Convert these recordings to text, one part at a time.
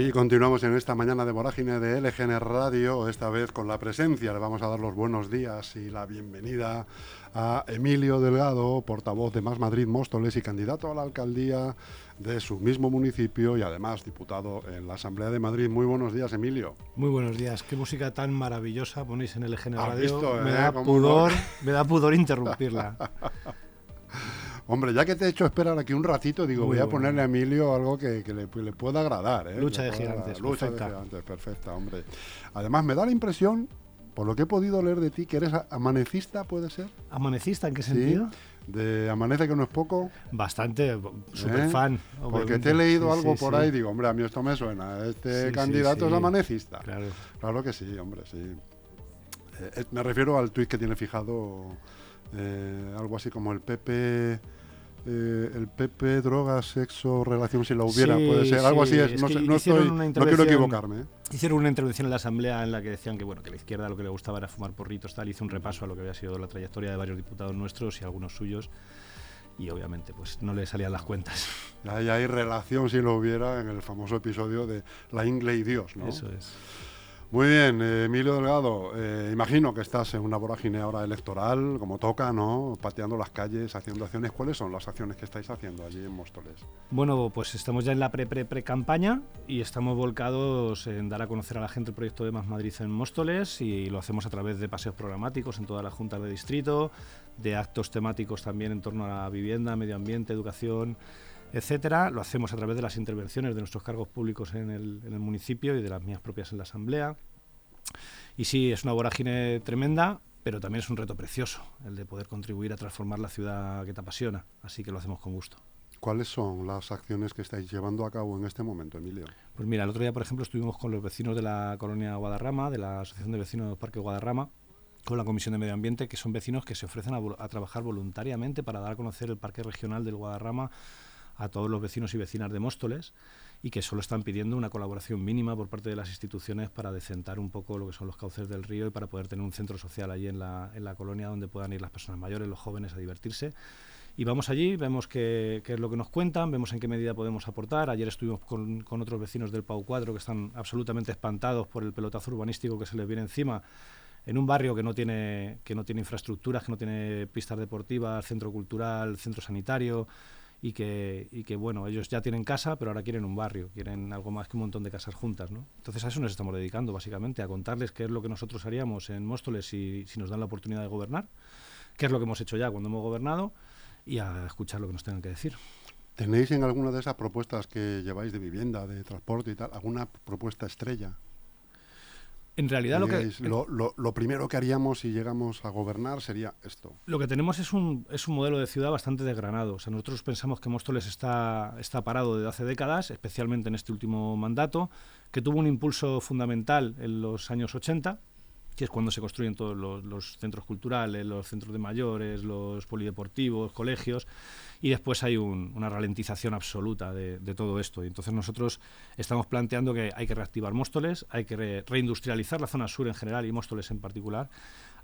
Y continuamos en esta mañana de vorágine de LGN Radio, esta vez con la presencia. Le vamos a dar los buenos días y la bienvenida a Emilio Delgado, portavoz de Más Madrid Móstoles y candidato a la alcaldía de su mismo municipio y además diputado en la Asamblea de Madrid. Muy buenos días, Emilio. Muy buenos días. Qué música tan maravillosa ponéis en LGN ¿Has Radio. visto, me, eh? da pudor, no. me da pudor interrumpirla. Hombre, ya que te he hecho esperar aquí un ratito, digo, Muy voy a ponerle a Emilio algo que, que le, le pueda agradar. ¿eh? Lucha de gigantes. Lucha perfecta. de gigantes, perfecta, hombre. Además, me da la impresión, por lo que he podido leer de ti, que eres amanecista, ¿puede ser? ¿Amanecista en qué Sí. sentido? De Amanece que no es poco. Bastante, super ¿Eh? fan. Porque te he leído algo por ahí y digo, hombre, a mí esto me suena. Este candidato es amanecista. Claro. Claro que sí, hombre, sí. Eh, eh, me refiero al tuit que tiene fijado eh, algo así como el PP. Eh, el PP, drogas, sexo, relación si la hubiera, Sí, puede ser, algo sí, así es, es no, que sé, no, estoy, quiero equivocarme. ¿eh? Hicieron una intervención en la asamblea en la que decían que bueno que la izquierda lo que le gustaba era fumar porritos, tal. Hice un repaso a lo que había sido la trayectoria de varios diputados nuestros y algunos suyos. Y obviamente, pues no le salían las cuentas. Ahí hay relación si lo hubiera en el famoso episodio de La Ingle y Dios, ¿no? Eso es. Muy bien, eh, Emilio Delgado, eh, imagino que estás en una vorágine ahora electoral, como toca, ¿no? Pateando las calles, haciendo acciones. ¿Cuáles son las acciones que estáis haciendo allí en Móstoles? Bueno, pues estamos ya en la pre-pre-pre-campaña y estamos volcados en dar a conocer a la gente el proyecto de Más Madrid en Móstoles y lo hacemos a través de paseos programáticos en todas las juntas de distrito, de actos temáticos también en torno a la vivienda, medio ambiente, educación, etcétera. Lo hacemos a través de las intervenciones de nuestros cargos públicos en el, en el municipio y de las mías propias en la asamblea. Y sí, es una vorágine tremenda, pero también es un reto precioso el de poder contribuir a transformar la ciudad que te apasiona, así que lo hacemos con gusto. ¿Cuáles son las acciones que estáis llevando a cabo en este momento, Emilio? Pues mira, el otro día, por ejemplo, estuvimos con los vecinos de la colonia Guadarrama, de la Asociación de Vecinos Parque Guadarrama, con la Comisión de Medio Ambiente, que son vecinos que se ofrecen a, a trabajar voluntariamente para dar a conocer el Parque Regional del Guadarrama a todos los vecinos y vecinas de Móstoles y que solo están pidiendo una colaboración mínima por parte de las instituciones para decentar un poco lo que son los cauces del río y para poder tener un centro social allí en la, en la colonia donde puedan ir las personas mayores, los jóvenes a divertirse. Y vamos allí, vemos qué, es lo que nos cuentan, vemos en qué medida podemos aportar. Ayer estuvimos con, con otros vecinos del Pau 4 que están absolutamente espantados por el pelotazo urbanístico que se les viene encima en un barrio que no tiene que no tiene infraestructuras, que no tiene pistas deportivas, centro cultural, centro sanitario y que, y que bueno, ellos ya tienen casa, pero ahora quieren un barrio, quieren algo más que un montón de casas juntas, ¿no? Entonces a eso nos estamos dedicando básicamente, a contarles qué es lo que nosotros haríamos en Móstoles si, si nos dan la oportunidad de gobernar, qué es lo que hemos hecho ya cuando hemos gobernado y a escuchar lo que nos tengan que decir. ¿Tenéis en alguna de esas propuestas que lleváis de vivienda, de transporte y tal, alguna propuesta estrella? En realidad lo que, lo- lo primero que haríamos si llegamos a gobernar sería esto. Lo que tenemos es un, es un modelo de ciudad bastante desgranado. O sea, nosotros pensamos que Móstoles está, está parado desde hace décadas, especialmente en este último mandato, que tuvo un impulso fundamental en los años 80, que es cuando se construyen todos los, centros culturales, los centros de mayores, los polideportivos, colegios, y después hay un- una ralentización absoluta de, de todo esto. Y entonces nosotros estamos planteando que hay que reactivar Móstoles, hay que re- reindustrializar la zona sur en general y Móstoles en particular,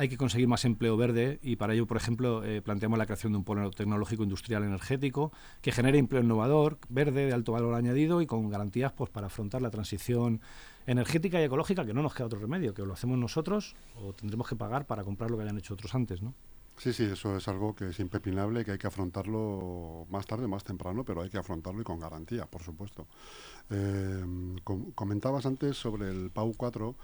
hay que conseguir más empleo verde y para ello, por ejemplo, eh, planteamos la creación de un polo tecnológico industrial energético que genere empleo innovador, verde, de alto valor añadido y con garantías pues, para afrontar la transición energética y ecológica, que no nos queda otro remedio, que lo hacemos nosotros o tendremos que pagar para comprar lo que hayan hecho otros antes, ¿no? Sí, sí, eso es algo que es impepinable, que hay que afrontarlo más tarde, más temprano, pero hay que afrontarlo y con garantía, por supuesto. Eh, com- comentabas antes sobre el PAU 4,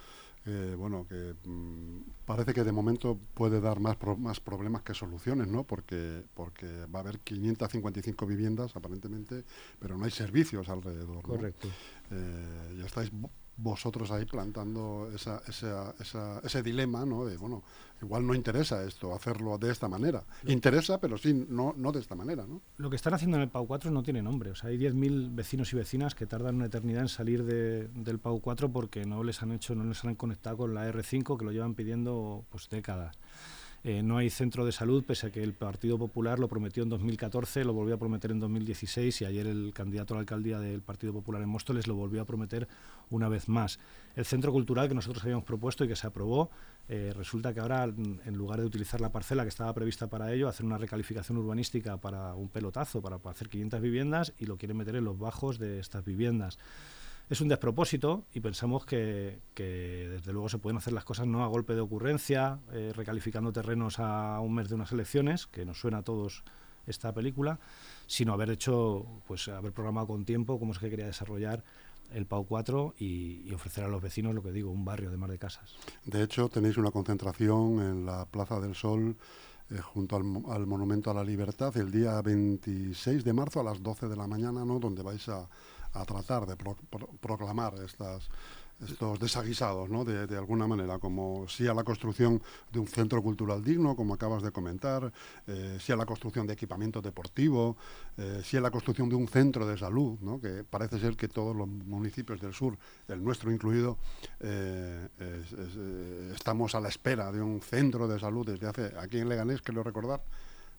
eh, bueno, que mm, parece que de momento puede dar más, pro- más problemas que soluciones, ¿no? Porque, porque va a haber 555 viviendas, aparentemente, pero no hay servicios alrededor. ¿no? Correcto. Eh, ya estáis vosotros ahí plantando esa, esa, esa- ese dilema, ¿no? De, bueno, igual no interesa esto, hacerlo de esta manera. Interesa, pero sí, no, no de esta manera, ¿no? Lo que están haciendo en el PAU 4 no tiene nombre. O sea, hay 10.000 vecinos y vecinas que tardan una eternidad en salir de- del PAU 4 porque no les han hecho, no les han conectado con la R5 que lo llevan pidiendo pues décadas. Eh, no hay centro de salud, pese a que el Partido Popular lo prometió en 2014, lo volvió a prometer en 2016 y ayer el candidato a la alcaldía del Partido Popular en Móstoles lo volvió a prometer una vez más. El centro cultural que nosotros habíamos propuesto y que se aprobó, eh, resulta que ahora, en lugar de utilizar la parcela que estaba prevista para ello, hacer una recalificación urbanística para un pelotazo, para, para hacer 500 viviendas y lo quieren meter en los bajos de estas viviendas. Es un despropósito y pensamos que, desde luego se pueden hacer las cosas no a golpe de ocurrencia, eh, recalificando terrenos a un mes de unas elecciones, que nos suena a todos esta película, sino haber hecho, pues haber programado con tiempo cómo es que quería desarrollar el PAU 4 y, ofrecer a los vecinos, lo que digo, un barrio de mar de casas. De hecho, tenéis una concentración en la Plaza del Sol eh, junto al, Monumento a la Libertad el día 26 de marzo a las 12 de la mañana, ¿no? donde vais a, tratar de proclamar estas estos desaguisados. De, alguna manera, como sí a la construcción de un centro cultural digno, como acabas de comentar, eh, sí a la construcción de equipamiento deportivo, eh, sí a la construcción de un centro de salud, que parece ser que todos los municipios del sur, el nuestro incluido, eh, estamos a la espera de un centro de salud desde hace, aquí en Leganés, quiero recordar,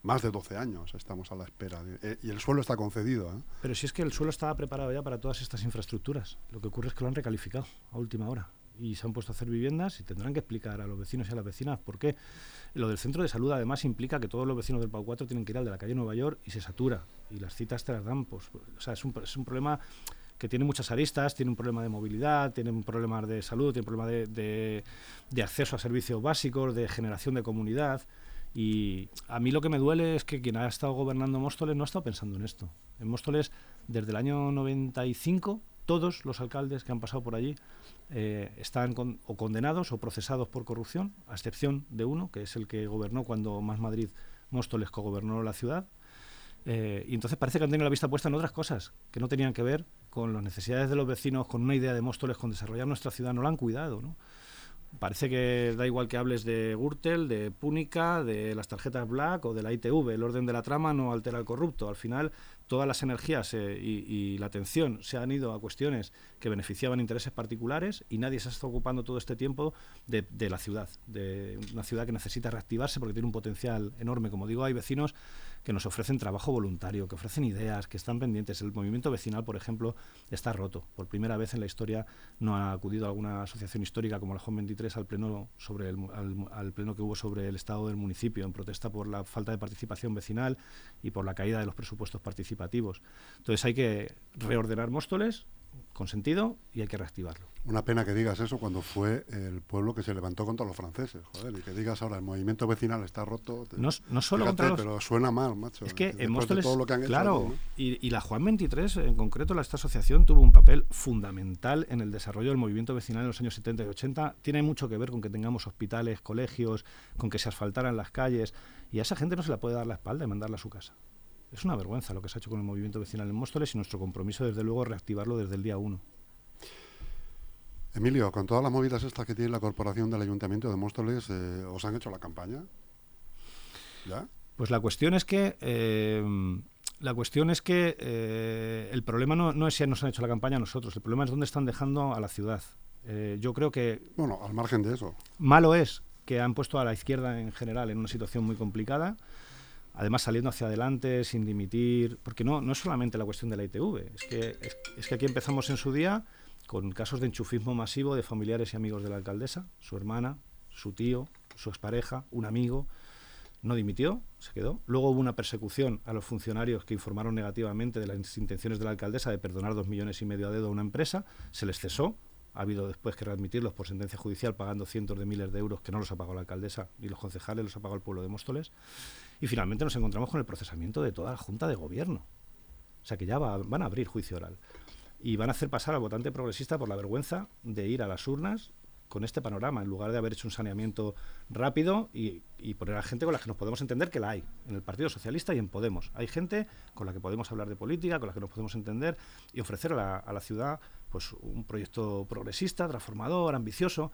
más de 12 años estamos a la espera. Eh, y el suelo está concedido. ¿eh? Pero si es que el suelo estaba preparado ya para todas estas infraestructuras. Lo que ocurre es que lo han recalificado a última hora. Y se han puesto a hacer viviendas y tendrán que explicar a los vecinos y a las vecinas por qué. Lo del centro de salud además implica que todos los vecinos del PAU 4 tienen que ir al de la calle Nueva York y se satura. Y las citas te las dan. Pues, o sea, es un, es un problema que tiene muchas aristas, tiene un problema de movilidad, tiene un problema de salud, tiene un problema de, de, de acceso a servicios básicos, de generación de comunidad. Y a mí lo que me duele es que quien ha estado gobernando Móstoles no ha estado pensando en esto. En Móstoles, desde el año 95, todos los alcaldes que han pasado por allí eh, están o condenados o procesados por corrupción, a excepción de uno, que es el que gobernó cuando Más Madrid Móstoles cogobernó la ciudad. Eh, y entonces parece que han tenido la vista puesta en otras cosas que no tenían que ver con las necesidades de los vecinos, con una idea de Móstoles, con desarrollar nuestra ciudad. No la han cuidado, ¿no? Parece que da igual que hables de Gürtel, de Púnica, de las tarjetas Black o de la ITV. El orden de la trama no altera al corrupto. Al final, todas las energías eh, y, la atención se han ido a cuestiones que beneficiaban intereses particulares y nadie se ha estado ocupando todo este tiempo de, de, la ciudad, de una ciudad que necesita reactivarse porque tiene un potencial enorme. Como digo, hay vecinos que nos ofrecen trabajo voluntario, que ofrecen ideas, que están pendientes. El movimiento vecinal, por ejemplo, está roto. Por primera vez en la historia no ha acudido alguna asociación histórica como la JON 23 al pleno, sobre el, al, pleno que hubo sobre el estado del municipio en protesta por la falta de participación vecinal y por la caída de los presupuestos participativos. Entonces hay que reordenar Móstoles, con sentido y hay que reactivarlo. Una pena que digas eso cuando fue el pueblo que se levantó contra los franceses, joder, y que digas ahora el movimiento vecinal está roto. No, no solo contra los... pero suena mal, macho. Es que en Móstoles, todo lo que han claro, y, y, la Juan 23 en concreto, esta asociación tuvo un papel fundamental en el desarrollo del movimiento vecinal en los años 70 y 80. Tiene mucho que ver con que tengamos hospitales, colegios, con que se asfaltaran las calles, y a esa gente no se la puede dar la espalda y mandarla a su casa. Es una vergüenza lo que se ha hecho con el movimiento vecinal en Móstoles y nuestro compromiso, desde luego, es reactivarlo desde el día uno. Emilio, con todas las movidas estas que tiene la corporación del Ayuntamiento de Móstoles, eh, ¿os han hecho la campaña? ¿Ya? Pues la cuestión es que eh, la cuestión es que eh, el problema no, no, es si nos han hecho la campaña a nosotros, el problema es dónde están dejando a la ciudad. yo creo que bueno, al margen de eso, malo es que han puesto a la izquierda en general en una situación muy complicada además saliendo hacia adelante, sin dimitir, porque no, no es solamente la cuestión de la ITV, es que, es, que aquí empezamos en su día con casos de enchufismo masivo de familiares y amigos de la alcaldesa, su hermana, su tío, su expareja, un amigo, no dimitió, se quedó. Luego hubo una persecución a los funcionarios que informaron negativamente de las intenciones de la alcaldesa de perdonar dos millones y medio a dedo a una empresa, se les cesó, ha habido después que readmitirlos por sentencia judicial pagando cientos de miles de euros que no los ha pagado la alcaldesa ni los concejales, los ha pagado el pueblo de Móstoles. Y finalmente nos encontramos con el procesamiento de toda la Junta de Gobierno. O sea que ya van a abrir juicio oral. Y van a hacer pasar al votante progresista por la vergüenza de ir a las urnas con este panorama, en lugar de haber hecho un saneamiento rápido y, poner a gente con la que nos podemos entender, que la hay, en el Partido Socialista y en Podemos. Hay gente con la que podemos hablar de política, con la que nos podemos entender y ofrecer a la ciudad pues, un proyecto progresista, transformador, ambicioso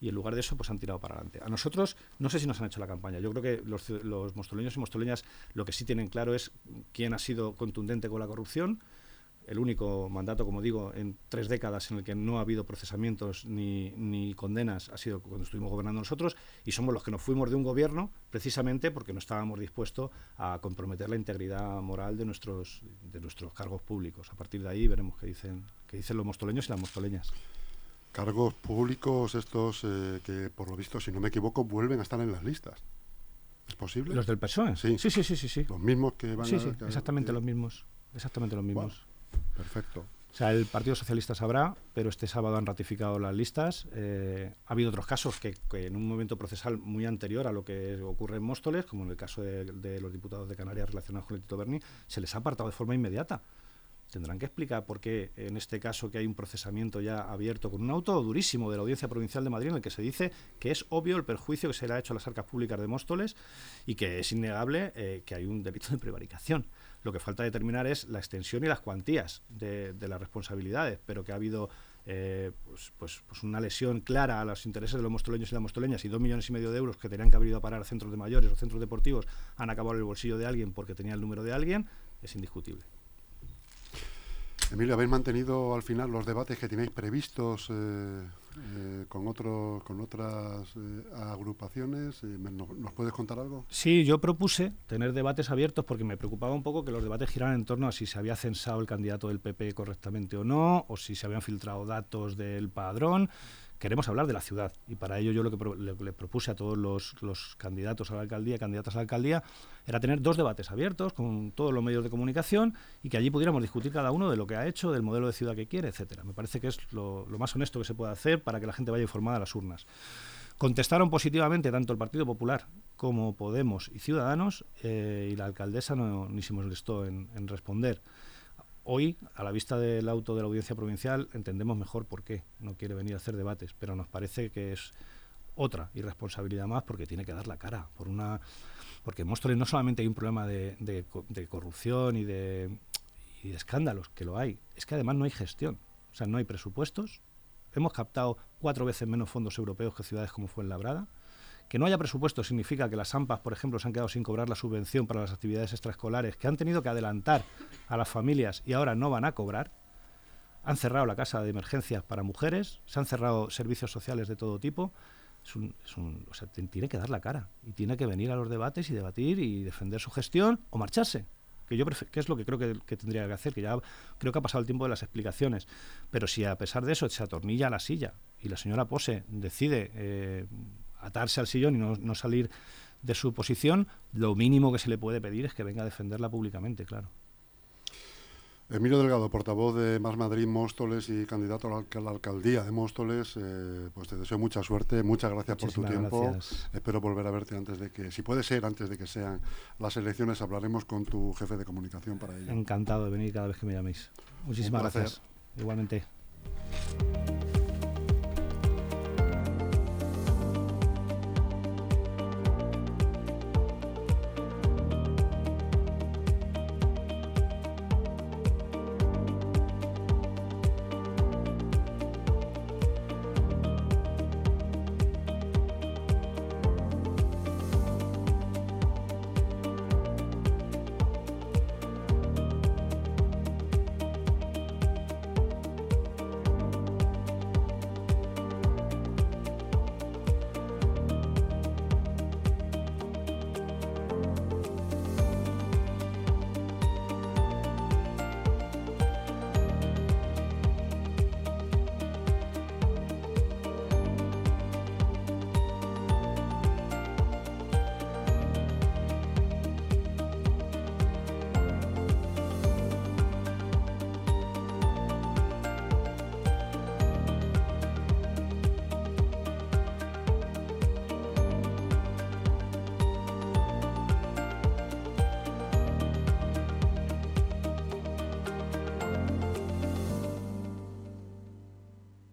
y en lugar de eso pues han tirado para adelante. A nosotros no sé si nos han hecho la campaña. Yo creo que los, los mostoleños y mostoleñas lo que sí tienen claro es quién ha sido contundente con la corrupción. El único mandato, como digo, en tres décadas en el que no ha habido procesamientos ni, ni condenas ha sido cuando estuvimos gobernando nosotros y somos los que nos fuimos de un gobierno precisamente porque no estábamos dispuestos a comprometer la integridad moral de nuestros, de nuestros cargos públicos. A partir de ahí veremos qué dicen, qué dicen los mostoleños y las mostoleñas cargos públicos estos eh, que, por lo visto, si no me equivoco, vuelven a estar en las listas. ¿Es posible? ¿Los del PSOE? Sí. Sí, sí, sí, sí. Los mismos que van sí, sí, exactamente los mismos. Exactamente los mismos. Perfecto. O sea, el Partido Socialista sabrá, pero este sábado han ratificado las listas. Eh, ha habido otros casos que, en un momento procesal muy anterior a lo que ocurre en Móstoles, como en el caso de, los diputados de Canarias relacionados con el Tito Berni, se les ha apartado de forma inmediata. Tendrán que explicar por qué en este caso que hay un procesamiento ya abierto con un auto durísimo de la Audiencia Provincial de Madrid en el que se dice que es obvio el perjuicio que se le ha hecho a las arcas públicas de Móstoles y que es innegable eh, que hay un delito de prevaricación. Lo que falta determinar es la extensión y las cuantías de, las responsabilidades, pero que ha habido eh, pues, pues, pues, una lesión clara a los intereses de los mostoleños y las mostoleñas y dos millones y medio de euros que tenían que haber ido a parar a centros de mayores o centros deportivos han acabado en el bolsillo de alguien porque tenía el número de alguien, es indiscutible. Emilio, ¿habéis mantenido al final los debates que tenéis previstos eh, eh, con, otro, con otras eh, agrupaciones? ¿Nos puedes contar algo? Sí, yo propuse tener debates abiertos porque me preocupaba un poco que los debates giraran en torno a si se había censado el candidato del PP correctamente o no, o si se habían filtrado datos del padrón queremos hablar de la ciudad y para ello yo lo que le, propuse a todos los, candidatos a la alcaldía, candidatas a la alcaldía, era tener dos debates abiertos con todos los medios de comunicación y que allí pudiéramos discutir cada uno de lo que ha hecho, del modelo de ciudad que quiere, etcétera. Me parece que es lo, más honesto que se puede hacer para que la gente vaya informada a las urnas. Contestaron positivamente tanto el Partido Popular como Podemos y Ciudadanos eh, y la alcaldesa no, ni se molestó en responder. Hoy, a la vista del auto de la audiencia provincial, entendemos mejor por qué no quiere venir a hacer debates, pero nos parece que es otra irresponsabilidad más porque tiene que dar la cara por una porque en Móstoles no solamente hay un problema de, corrupción y de, y de escándalos, que lo hay, es que además no hay gestión, o sea, no hay presupuestos. Hemos captado cuatro veces menos fondos europeos que ciudades como fue en Labrada. Que no haya presupuesto significa que las AMPAs, por ejemplo, se han quedado sin cobrar la subvención para las actividades extraescolares, que han tenido que adelantar a las familias y ahora no van a cobrar. Han cerrado la casa de emergencias para mujeres, se han cerrado servicios sociales de todo tipo. Es un, o sea, tiene que dar la cara y tiene que venir a los debates y debatir y defender su gestión o marcharse que yo que es lo que creo que, tendría que hacer, que ya creo que ha pasado el tiempo de las explicaciones. Pero si a pesar de eso se atornilla la silla y la señora Pose decide eh, atarse al sillón y no, salir de su posición, lo mínimo que se le puede pedir es que venga a defenderla públicamente, claro. Emilio Delgado, portavoz de Más Madrid Móstoles y candidato a la alcaldía de Móstoles, eh, pues te deseo mucha suerte, muchas gracias por tu tiempo. Espero volver a verte antes de que, si puede ser, antes de que sean las elecciones, hablaremos con tu jefe de comunicación para ello. Encantado de venir cada vez que me llaméis. Muchísimas gracias. Igualmente.